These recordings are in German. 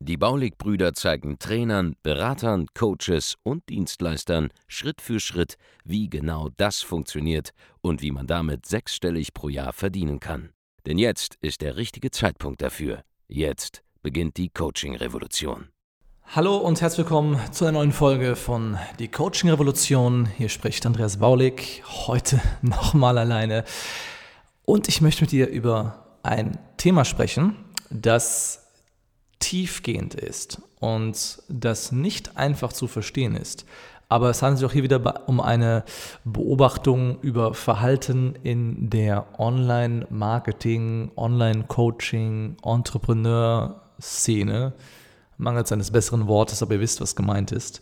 Die Baulig-Brüder zeigen Trainern, Beratern, Coaches und Dienstleistern Schritt für Schritt, wie genau das funktioniert und wie man damit sechsstellig pro Jahr verdienen kann. Denn jetzt ist der richtige Zeitpunkt dafür. Jetzt beginnt die Coaching-Revolution. Hallo und herzlich willkommen zu einer neuen Folge von Die Coaching Revolution. Hier spricht Andreas Baulig, heute nochmal alleine. Und ich möchte mit dir über ein Thema sprechen, das tiefgehend ist und das nicht einfach zu verstehen ist. Aber es handelt sich auch hier wieder um eine Beobachtung über Verhalten in der Online-Marketing, Online-Coaching, Entrepreneur-Szene. Mangels eines besseren Wortes, aber ihr wisst, was gemeint ist.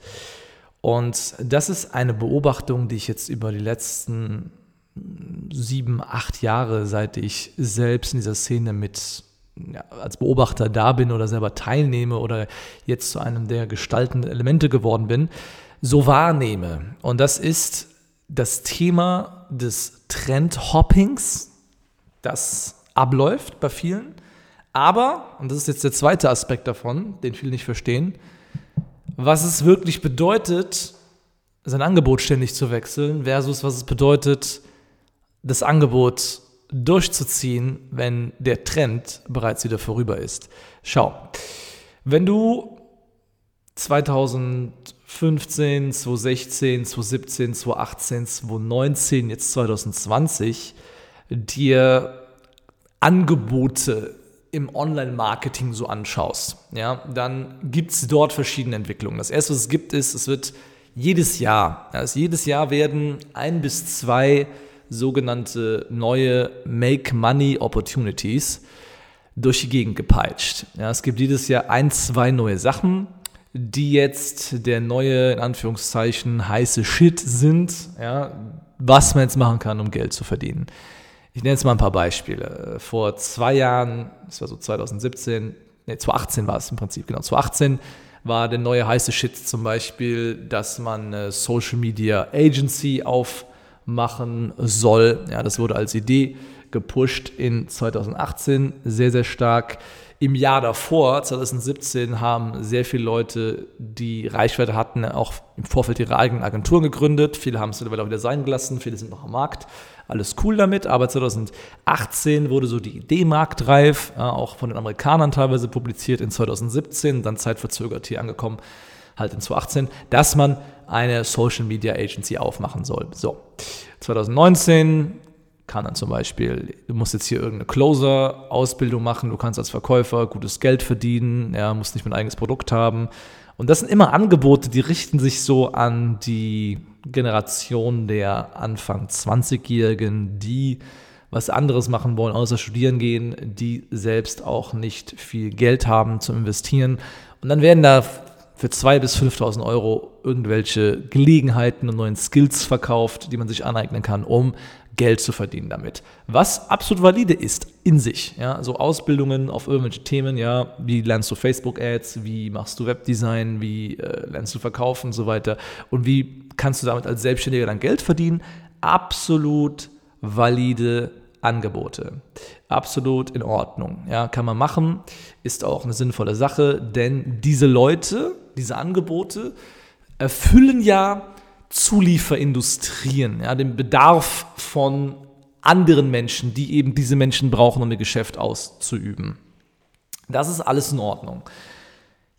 Und das ist eine Beobachtung, die ich jetzt über die letzten sieben, acht Jahre, seit ich selbst in dieser Szene mit ja, als Beobachter da bin oder selber teilnehme oder jetzt zu einem der gestaltenden Elemente geworden bin, so wahrnehme. Und das ist das Thema des Trendhoppings, das abläuft bei vielen. Aber, und das ist jetzt der zweite Aspekt davon, den viele nicht verstehen, was es wirklich bedeutet, sein Angebot ständig zu wechseln, versus was es bedeutet, das Angebot durchzuziehen, wenn der Trend bereits wieder vorüber ist. Schau, wenn du 2015, 2016, 2017, 2018, 2019, jetzt 2020 dir Angebote im Online-Marketing so anschaust, ja, dann gibt es dort verschiedene Entwicklungen. Das erste, was es gibt, ist, es wird jedes Jahr, also jedes Jahr werden ein bis zwei sogenannte neue Make Money Opportunities durch die Gegend gepeitscht. Ja, es gibt jedes Jahr ein, zwei neue Sachen, die jetzt der neue, in Anführungszeichen, heiße Shit sind, ja, was man jetzt machen kann, um Geld zu verdienen. Ich nenne jetzt mal ein paar Beispiele. Vor zwei Jahren, das war so 2017, ne, 2018 war es im Prinzip, genau, 2018 war der neue heiße Shit zum Beispiel, dass man eine Social Media Agency auf machen soll. Ja, das wurde als Idee gepusht in 2018 sehr, sehr stark. Im Jahr davor, 2017, haben sehr viele Leute, die Reichweite hatten, auch im Vorfeld ihre eigenen Agenturen gegründet. Viele haben es mittlerweile auch wieder sein gelassen, viele sind noch am Markt. Alles cool damit, aber 2018 wurde so die Idee marktreif, auch von den Amerikanern teilweise publiziert, in 2017, dann zeitverzögert hier angekommen, halt in 2018, dass man eine Social Media Agency aufmachen soll. So, 2019 kann dann zum Beispiel, du musst jetzt hier irgendeine Closer-Ausbildung machen, du kannst als Verkäufer gutes Geld verdienen, ja, musst nicht mein eigenes Produkt haben. Und das sind immer Angebote, die richten sich so an die Generation der Anfang 20-Jährigen, die was anderes machen wollen, außer studieren gehen, die selbst auch nicht viel Geld haben zum Investieren. Und dann werden da für 2.000 bis 5.000 Euro irgendwelche Gelegenheiten und neuen Skills verkauft, die man sich aneignen kann, um Geld zu verdienen damit. Was absolut valide ist in sich. Ja, so Ausbildungen auf irgendwelche Themen, ja, wie lernst du Facebook-Ads, wie machst du Webdesign, wie äh, lernst du verkaufen und so weiter und wie kannst du damit als Selbstständiger dann Geld verdienen. Absolut valide Angebote. Absolut in Ordnung. Ja, kann man machen, ist auch eine sinnvolle Sache, denn diese Leute, diese Angebote erfüllen ja Zulieferindustrien, ja, den Bedarf von anderen Menschen, die eben diese Menschen brauchen, um ihr Geschäft auszuüben. Das ist alles in Ordnung.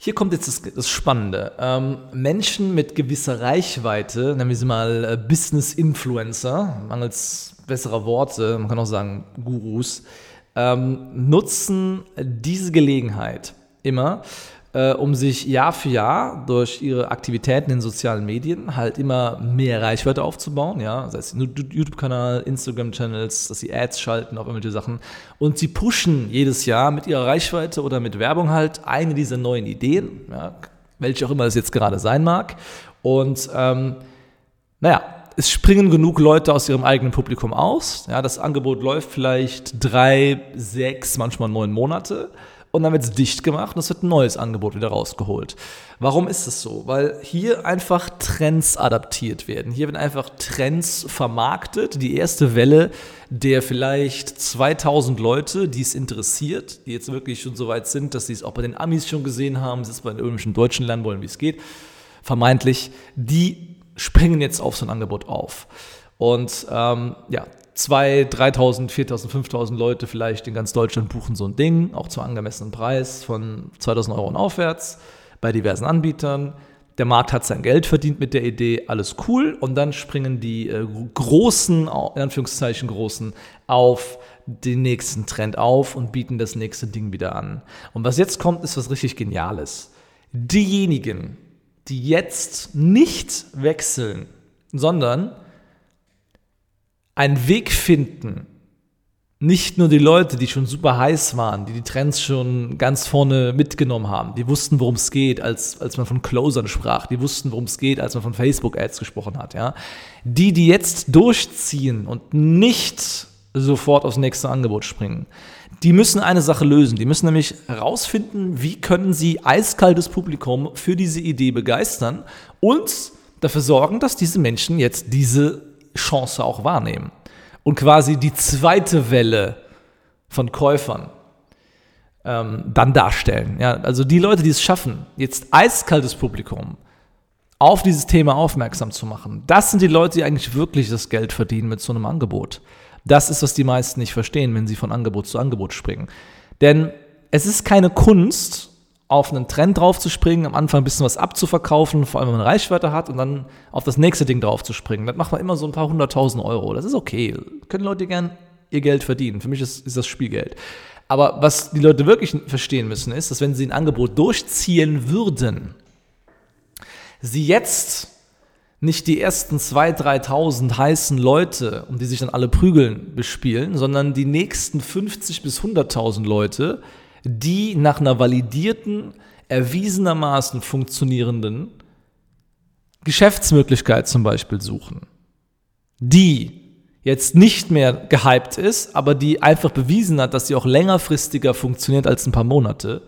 Hier kommt jetzt das, das Spannende. Ähm, Menschen mit gewisser Reichweite, nennen wir sie mal äh, Business Influencer, mangels besserer Worte, man kann auch sagen Gurus, ähm, nutzen diese Gelegenheit immer, äh, um sich Jahr für Jahr durch ihre Aktivitäten in sozialen Medien halt immer mehr Reichweite aufzubauen, ja, sei es YouTube-Kanal, Instagram-Channels, dass sie Ads schalten auf irgendwelche Sachen. Und sie pushen jedes Jahr mit ihrer Reichweite oder mit Werbung halt eine dieser neuen Ideen, ja, welche auch immer es jetzt gerade sein mag. Und ähm, naja, es springen genug Leute aus ihrem eigenen Publikum aus. Ja, das Angebot läuft vielleicht drei, sechs, manchmal neun Monate und dann wird es dicht gemacht und es wird ein neues Angebot wieder rausgeholt. Warum ist es so? Weil hier einfach Trends adaptiert werden. Hier werden einfach Trends vermarktet. Die erste Welle der vielleicht 2000 Leute, die es interessiert, die jetzt wirklich schon so weit sind, dass sie es auch bei den Amis schon gesehen haben, sie es bei den irgendwelchen Deutschen lernen wollen, wie es geht, vermeintlich, die springen jetzt auf so ein Angebot auf. Und ähm, ja, 2.000, 3.000, 4.000, 5.000 Leute vielleicht in ganz Deutschland buchen so ein Ding, auch zu angemessenen Preis von 2.000 Euro und aufwärts bei diversen Anbietern. Der Markt hat sein Geld verdient mit der Idee, alles cool. Und dann springen die äh, großen, in Anführungszeichen großen, auf den nächsten Trend auf und bieten das nächste Ding wieder an. Und was jetzt kommt, ist was richtig Geniales. Diejenigen, die jetzt nicht wechseln, sondern einen Weg finden, nicht nur die Leute, die schon super heiß waren, die die Trends schon ganz vorne mitgenommen haben, die wussten, worum es geht, als, als man von Closern sprach, die wussten, worum es geht, als man von Facebook-Ads gesprochen hat, ja. Die, die jetzt durchziehen und nicht sofort aufs nächste Angebot springen, die müssen eine Sache lösen. Die müssen nämlich herausfinden, wie können sie eiskaltes Publikum für diese Idee begeistern und dafür sorgen, dass diese Menschen jetzt diese Chance auch wahrnehmen und quasi die zweite Welle von Käufern ähm, dann darstellen. Ja, also die Leute, die es schaffen, jetzt eiskaltes Publikum auf dieses Thema aufmerksam zu machen, das sind die Leute, die eigentlich wirklich das Geld verdienen mit so einem Angebot. Das ist, was die meisten nicht verstehen, wenn sie von Angebot zu Angebot springen. Denn es ist keine Kunst, auf einen Trend draufzuspringen, am Anfang ein bisschen was abzuverkaufen, vor allem wenn man Reichweite hat und dann auf das nächste Ding draufzuspringen. Das macht man immer so ein paar hunderttausend Euro. Das ist okay. Können Leute gern ihr Geld verdienen. Für mich ist, ist das Spielgeld. Aber was die Leute wirklich verstehen müssen, ist, dass wenn sie ein Angebot durchziehen würden, sie jetzt nicht die ersten 2.000, 3.000 heißen Leute, um die sich dann alle prügeln, bespielen, sondern die nächsten 50 bis 100.000 Leute, die nach einer validierten, erwiesenermaßen funktionierenden Geschäftsmöglichkeit zum Beispiel suchen, die jetzt nicht mehr gehypt ist, aber die einfach bewiesen hat, dass sie auch längerfristiger funktioniert als ein paar Monate,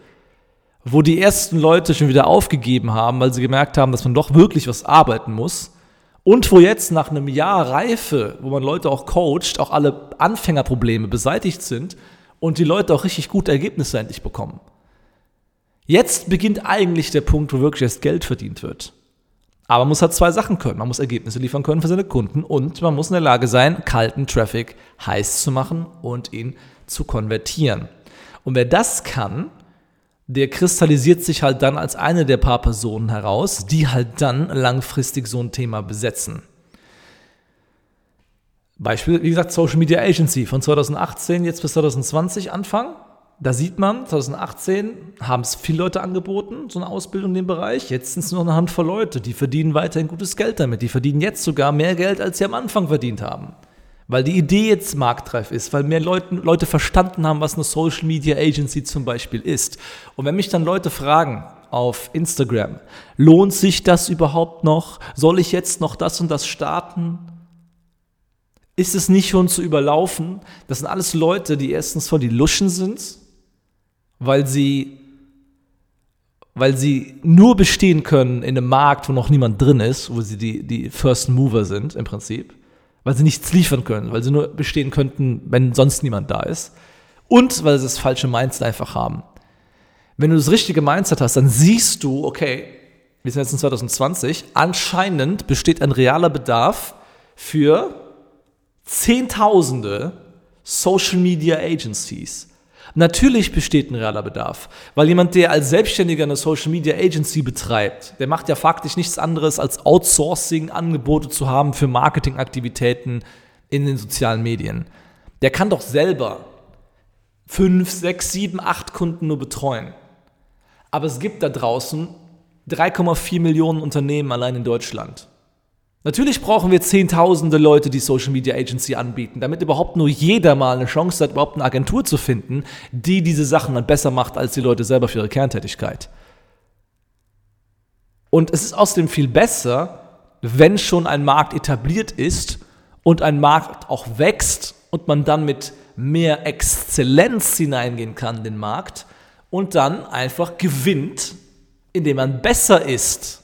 wo die ersten Leute schon wieder aufgegeben haben, weil sie gemerkt haben, dass man doch wirklich was arbeiten muss. Und wo jetzt nach einem Jahr Reife, wo man Leute auch coacht, auch alle Anfängerprobleme beseitigt sind und die Leute auch richtig gute Ergebnisse endlich bekommen. Jetzt beginnt eigentlich der Punkt, wo wirklich erst Geld verdient wird. Aber man muss halt zwei Sachen können. Man muss Ergebnisse liefern können für seine Kunden und man muss in der Lage sein, kalten Traffic heiß zu machen und ihn zu konvertieren. Und wer das kann, der kristallisiert sich halt dann als eine der paar Personen heraus, die halt dann langfristig so ein Thema besetzen. Beispiel, wie gesagt, Social Media Agency von 2018 jetzt bis 2020 Anfang. Da sieht man, 2018 haben es viele Leute angeboten, so eine Ausbildung in dem Bereich. Jetzt sind es nur eine Handvoll Leute, die verdienen weiterhin gutes Geld damit. Die verdienen jetzt sogar mehr Geld, als sie am Anfang verdient haben. Weil die Idee jetzt marktreif ist, weil mehr Leute, Leute verstanden haben, was eine Social Media Agency zum Beispiel ist. Und wenn mich dann Leute fragen auf Instagram, lohnt sich das überhaupt noch? Soll ich jetzt noch das und das starten? Ist es nicht schon zu überlaufen? Das sind alles Leute, die erstens voll die Luschen sind, weil sie, weil sie nur bestehen können in einem Markt, wo noch niemand drin ist, wo sie die, die First Mover sind im Prinzip, weil sie nichts liefern können, weil sie nur bestehen könnten, wenn sonst niemand da ist und weil sie das falsche Mindset einfach haben. Wenn du das richtige Mindset hast, dann siehst du, okay, wir sind jetzt in 2020, anscheinend besteht ein realer Bedarf für Zehntausende Social Media Agencies. Natürlich besteht ein realer Bedarf, weil jemand, der als Selbstständiger eine Social Media Agency betreibt, der macht ja faktisch nichts anderes als Outsourcing-Angebote zu haben für Marketingaktivitäten in den sozialen Medien. Der kann doch selber fünf, sechs, sieben, acht Kunden nur betreuen. Aber es gibt da draußen 3,4 Millionen Unternehmen allein in Deutschland. Natürlich brauchen wir zehntausende Leute, die Social Media Agency anbieten, damit überhaupt nur jeder mal eine Chance hat, überhaupt eine Agentur zu finden, die diese Sachen dann besser macht als die Leute selber für ihre Kerntätigkeit. Und es ist außerdem viel besser, wenn schon ein Markt etabliert ist und ein Markt auch wächst und man dann mit mehr Exzellenz hineingehen kann in den Markt und dann einfach gewinnt, indem man besser ist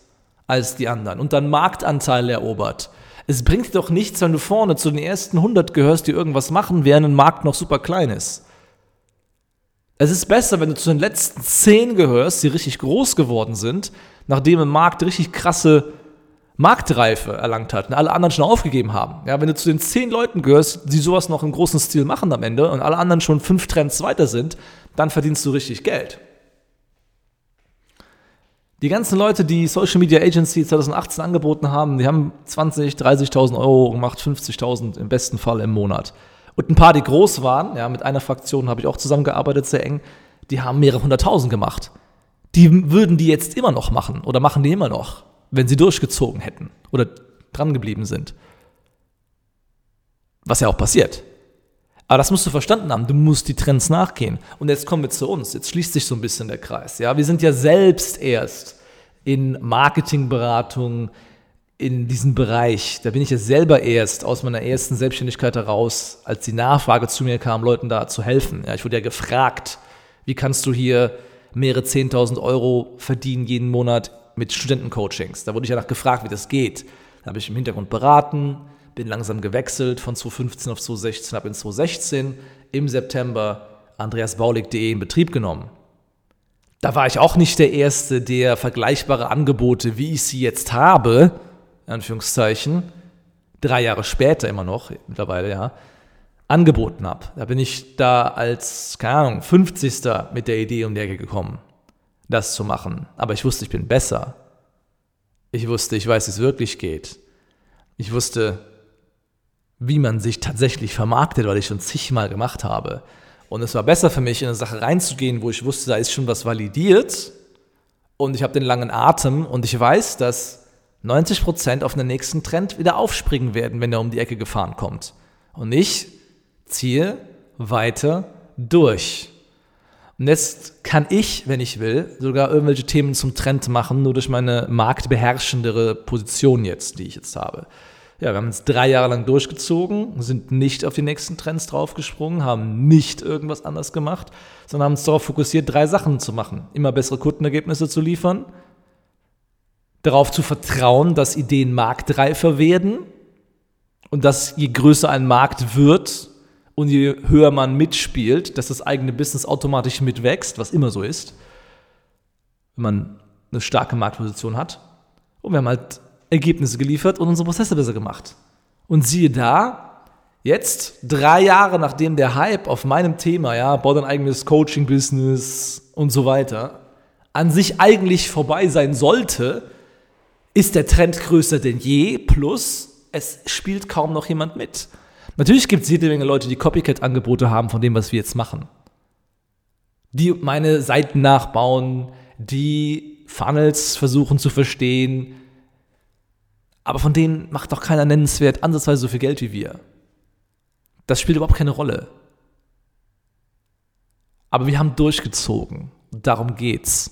als die anderen und dann Marktanteile erobert. Es bringt dir doch nichts, wenn du vorne zu den ersten 100 gehörst, die irgendwas machen, während ein Markt noch super klein ist. Es ist besser, wenn du zu den letzten 10 gehörst, die richtig groß geworden sind, nachdem ein Markt richtig krasse Marktreife erlangt hat und alle anderen schon aufgegeben haben. Ja, wenn du zu den 10 Leuten gehörst, die sowas noch im großen Stil machen am Ende und alle anderen schon fünf Trends weiter sind, dann verdienst du richtig Geld. Die ganzen Leute, die Social Media Agency 2018 angeboten haben, die haben 20, 30.000 Euro gemacht, 50.000 im besten Fall im Monat. Und ein paar, die groß waren, ja, mit einer Fraktion habe ich auch zusammengearbeitet, sehr eng, die haben mehrere hunderttausend gemacht. Die würden die jetzt immer noch machen oder machen die immer noch, wenn sie durchgezogen hätten oder dran geblieben sind. Was ja auch passiert. Aber das musst du verstanden haben. Du musst die Trends nachgehen. Und jetzt kommen wir zu uns. Jetzt schließt sich so ein bisschen der Kreis. Ja, wir sind ja selbst erst in Marketingberatung in diesem Bereich. Da bin ich ja selber erst aus meiner ersten Selbstständigkeit heraus, als die Nachfrage zu mir kam, Leuten da zu helfen. Ja, ich wurde ja gefragt, wie kannst du hier mehrere 10.000 Euro verdienen jeden Monat mit Studentencoachings. Da wurde ich ja nach gefragt, wie das geht. Da habe ich im Hintergrund beraten, bin langsam gewechselt von 2015 auf 2016, habe in 2016 im September andreasbaulig.de in Betrieb genommen. Da war ich auch nicht der Erste, der vergleichbare Angebote, wie ich sie jetzt habe, in Anführungszeichen, drei Jahre später immer noch, mittlerweile ja, angeboten habe. Da bin ich da als, keine Ahnung, 50. mit der Idee um die Ecke gekommen, das zu machen. Aber ich wusste, ich bin besser. Ich wusste, ich weiß, wie es wirklich geht. Ich wusste, wie man sich tatsächlich vermarktet, weil ich schon zigmal gemacht habe. Und es war besser für mich, in eine Sache reinzugehen, wo ich wusste, da ist schon was validiert und ich habe den langen Atem und ich weiß, dass 90 Prozent auf den nächsten Trend wieder aufspringen werden, wenn er um die Ecke gefahren kommt. Und ich ziehe weiter durch. Und jetzt kann ich, wenn ich will, sogar irgendwelche Themen zum Trend machen, nur durch meine marktbeherrschendere Position jetzt, die ich jetzt habe ja, wir haben es drei Jahre lang durchgezogen, sind nicht auf die nächsten Trends draufgesprungen, haben nicht irgendwas anders gemacht, sondern haben uns darauf fokussiert, drei Sachen zu machen. Immer bessere Kundenergebnisse zu liefern, darauf zu vertrauen, dass Ideen marktreifer werden und dass je größer ein Markt wird und je höher man mitspielt, dass das eigene Business automatisch mitwächst, was immer so ist, wenn man eine starke Marktposition hat. Und wir haben halt Ergebnisse geliefert und unsere Prozesse besser gemacht. Und siehe da, jetzt, drei Jahre nachdem der Hype auf meinem Thema, ja, bau dein eigenes Coaching-Business und so weiter, an sich eigentlich vorbei sein sollte, ist der Trend größer denn je, plus es spielt kaum noch jemand mit. Natürlich gibt es jede Menge Leute, die Copycat-Angebote haben von dem, was wir jetzt machen. Die meine Seiten nachbauen, die Funnels versuchen zu verstehen, aber von denen macht doch keiner nennenswert ansatzweise so viel Geld wie wir. Das spielt überhaupt keine Rolle. Aber wir haben durchgezogen. Darum geht's.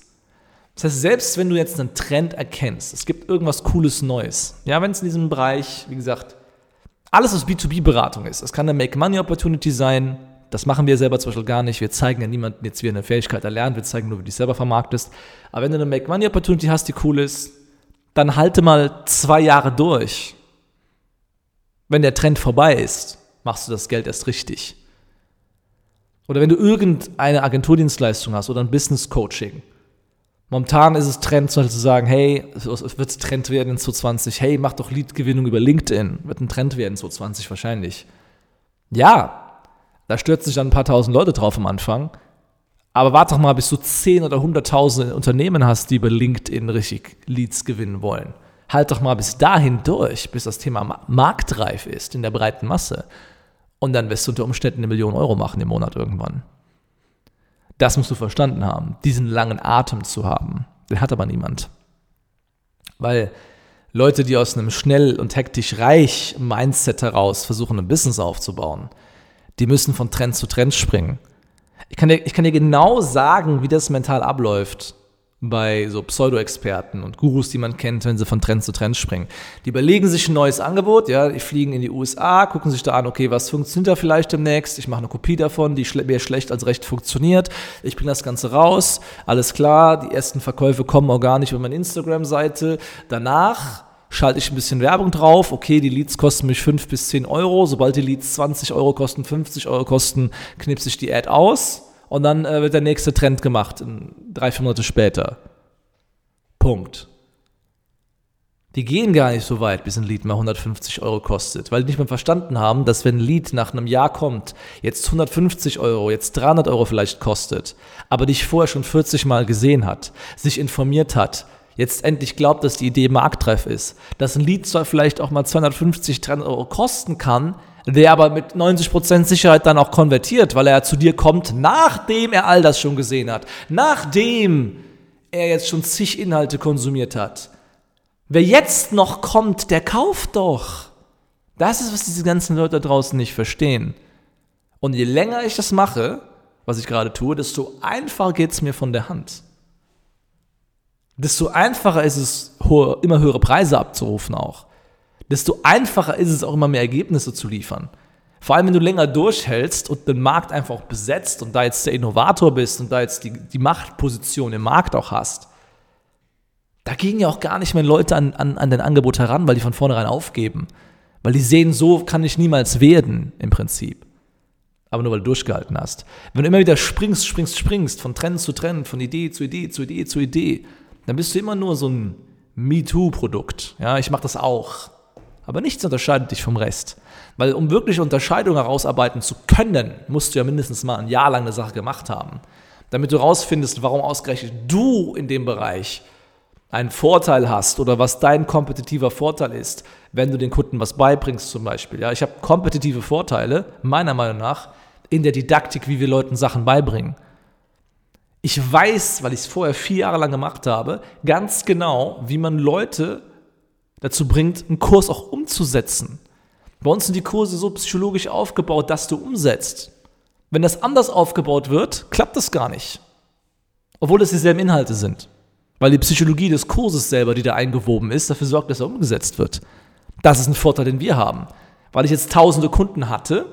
Das heißt, selbst wenn du jetzt einen Trend erkennst, es gibt irgendwas Cooles Neues, ja, wenn es in diesem Bereich, wie gesagt, alles was B2B-Beratung ist, es kann eine Make-Money-Opportunity sein, das machen wir selber zum Beispiel gar nicht. Wir zeigen ja niemandem jetzt, wie er eine Fähigkeit erlernt, wir zeigen nur, wie du dich selber vermarktest. Aber wenn du eine Make-Money-Opportunity hast, die cool ist, dann halte mal zwei Jahre durch. Wenn der Trend vorbei ist, machst du das Geld erst richtig. Oder wenn du irgendeine Agenturdienstleistung hast oder ein Business Coaching. Momentan ist es Trend, zu sagen, hey, es wird Trend werden in 2020, hey, mach doch Leadgewinnung über LinkedIn. Wird ein Trend werden in 2020 wahrscheinlich. Ja, da stürzen sich dann ein paar tausend Leute drauf am Anfang. Aber warte doch mal, bis du 10 oder 100.000 Unternehmen hast, die über LinkedIn richtig Leads gewinnen wollen. Halt doch mal bis dahin durch, bis das Thema marktreif ist in der breiten Masse. Und dann wirst du unter Umständen eine Million Euro machen im Monat irgendwann. Das musst du verstanden haben, diesen langen Atem zu haben. Den hat aber niemand. Weil Leute, die aus einem schnell und hektisch reich Mindset heraus versuchen, ein Business aufzubauen, die müssen von Trend zu Trend springen. Ich kann, dir, ich kann dir genau sagen, wie das mental abläuft. bei so Pseudo-Experten und Gurus, die man kennt, wenn sie von Trend zu Trend springen. Die überlegen sich ein neues Angebot, ja, die fliegen in die USA, gucken sich da an, okay, was funktioniert da vielleicht demnächst? Ich mache eine Kopie davon, die mehr schlecht als recht funktioniert. Ich bringe das Ganze raus, alles klar, die ersten Verkäufe kommen organisch über meine Instagram-Seite. Danach schalte ich ein bisschen Werbung drauf. Okay, die Leads kosten mich 5 bis 10 Euro. Sobald die Leads 20 Euro kosten, 50 Euro kosten, knipse ich die Ad aus und dann äh, wird der nächste Trend gemacht, drei, vier Monate später. Punkt. Die gehen gar nicht so weit, bis ein Lied mal 150 Euro kostet, weil die nicht mehr verstanden haben, dass wenn ein Lied nach einem Jahr kommt, jetzt 150 Euro, jetzt 300 Euro vielleicht kostet, aber dich vorher schon 40 Mal gesehen hat, sich informiert hat, jetzt endlich glaubt, dass die Idee marktreif ist, dass ein Lied zwar vielleicht auch mal 250, 300 Euro kosten kann, der aber mit 90% Sicherheit dann auch konvertiert, weil er zu dir kommt, nachdem er all das schon gesehen hat, nachdem er jetzt schon zig Inhalte konsumiert hat. Wer jetzt noch kommt, der kauft doch. Das ist, was diese ganzen Leute da draußen nicht verstehen. Und je länger ich das mache, was ich gerade tue, desto einfacher geht es mir von der Hand. Desto einfacher ist es, hohe, immer höhere Preise abzurufen auch desto einfacher ist es auch immer mehr Ergebnisse zu liefern. Vor allem, wenn du länger durchhältst und den Markt einfach auch besetzt und da jetzt der Innovator bist und da jetzt die, die Machtposition im Markt auch hast, da gehen ja auch gar nicht mehr Leute an, an, an dein Angebot heran, weil die von vornherein aufgeben. Weil die sehen, so kann ich niemals werden, im Prinzip. Aber nur weil du durchgehalten hast. Wenn du immer wieder springst, springst, springst, von Trend zu Trend, von Idee zu Idee zu Idee zu Idee, dann bist du immer nur so ein MeToo-Produkt. Ja, ich mache das auch. Aber nichts unterscheidet dich vom Rest. Weil um wirklich Unterscheidung herausarbeiten zu können, musst du ja mindestens mal ein Jahr lang eine Sache gemacht haben. Damit du herausfindest, warum ausgerechnet du in dem Bereich einen Vorteil hast oder was dein kompetitiver Vorteil ist, wenn du den Kunden was beibringst zum Beispiel. Ja, ich habe kompetitive Vorteile, meiner Meinung nach, in der Didaktik, wie wir Leuten Sachen beibringen. Ich weiß, weil ich es vorher vier Jahre lang gemacht habe, ganz genau, wie man Leute dazu bringt, einen Kurs auch umzusetzen. Bei uns sind die Kurse so psychologisch aufgebaut, dass du umsetzt. Wenn das anders aufgebaut wird, klappt das gar nicht. Obwohl es dieselben Inhalte sind. Weil die Psychologie des Kurses selber, die da eingewoben ist, dafür sorgt, dass er umgesetzt wird. Das ist ein Vorteil, den wir haben. Weil ich jetzt tausende Kunden hatte,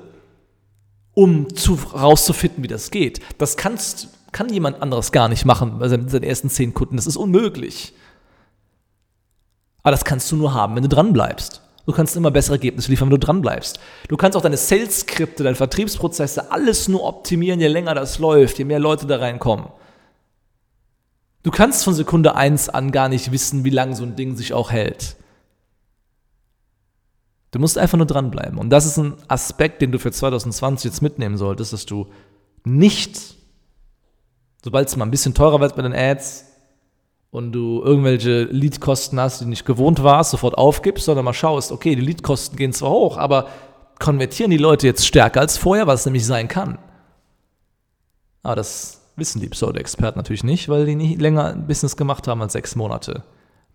um zu, rauszufinden, wie das geht. Das kannst, kann jemand anderes gar nicht machen bei seinen ersten zehn Kunden. Das ist unmöglich. Aber das kannst du nur haben, wenn du dranbleibst. Du kannst immer bessere Ergebnisse liefern, wenn du dranbleibst. Du kannst auch deine Sales-Skripte, deine Vertriebsprozesse, alles nur optimieren, je länger das läuft, je mehr Leute da reinkommen. Du kannst von Sekunde 1 an gar nicht wissen, wie lange so ein Ding sich auch hält. Du musst einfach nur dranbleiben. Und das ist ein Aspekt, den du für 2020 jetzt mitnehmen solltest, dass du nicht, sobald es mal ein bisschen teurer wird bei den Ads, und du irgendwelche Leadkosten hast, die nicht gewohnt warst, sofort aufgibst, sondern mal schaust, okay, die Leadkosten gehen zwar hoch, aber konvertieren die Leute jetzt stärker als vorher, was nämlich sein kann. Aber das wissen die Pseudo-Experten natürlich nicht, weil die nicht länger ein Business gemacht haben als sechs Monate,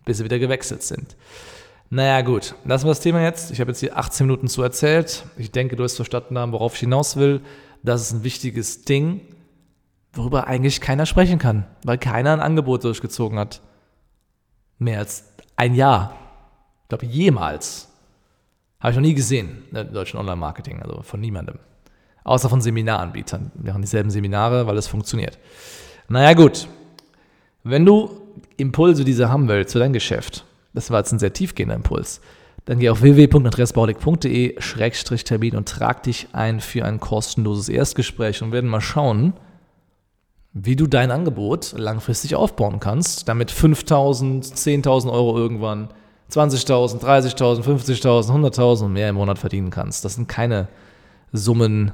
bis sie wieder gewechselt sind. Naja, gut, lassen wir das Thema jetzt. Ich habe jetzt hier 18 Minuten zu erzählt. Ich denke, du hast verstanden haben, worauf ich hinaus will. Das ist ein wichtiges Ding worüber eigentlich keiner sprechen kann, weil keiner ein Angebot durchgezogen hat. Mehr als ein Jahr. Ich glaube, jemals. Habe ich noch nie gesehen im deutschen Online-Marketing, also von niemandem. Außer von Seminaranbietern. Wir machen dieselben Seminare, weil es funktioniert. Naja, gut. Wenn du Impulse dieser haben willst zu deinem Geschäft, das war jetzt ein sehr tiefgehender Impuls, dann geh auf www.andreasbaulig.de-termin und trag dich ein für ein kostenloses Erstgespräch und werden mal schauen, wie du dein Angebot langfristig aufbauen kannst, damit 5.000, 10.000 Euro irgendwann, 20.000, 30.000, 50.000, 100.000 und mehr im Monat verdienen kannst. Das sind keine Summen,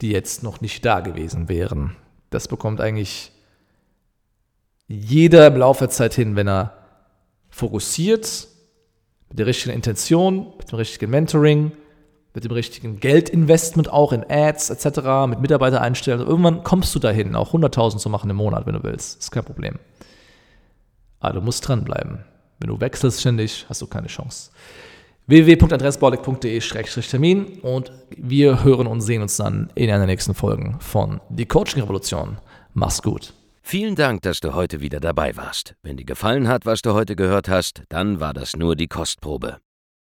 die jetzt noch nicht da gewesen wären. Das bekommt eigentlich jeder im Laufe der Zeit hin, wenn er fokussiert, mit der richtigen Intention, mit dem richtigen Mentoring, mit dem richtigen Geldinvestment auch in Ads etc., mit Mitarbeiter einstellen. Irgendwann kommst du dahin, auch 100.000 zu machen im Monat, wenn du willst. Ist kein Problem. Aber du musst dranbleiben. Wenn du wechselst ständig, hast du keine Chance. www.andreasbaulig.de-termin und wir hören und sehen uns dann in einer nächsten Folge von Die Coaching Revolution. Mach's gut. Vielen Dank, dass du heute wieder dabei warst. Wenn dir gefallen hat, was du heute gehört hast, dann war das nur die Kostprobe.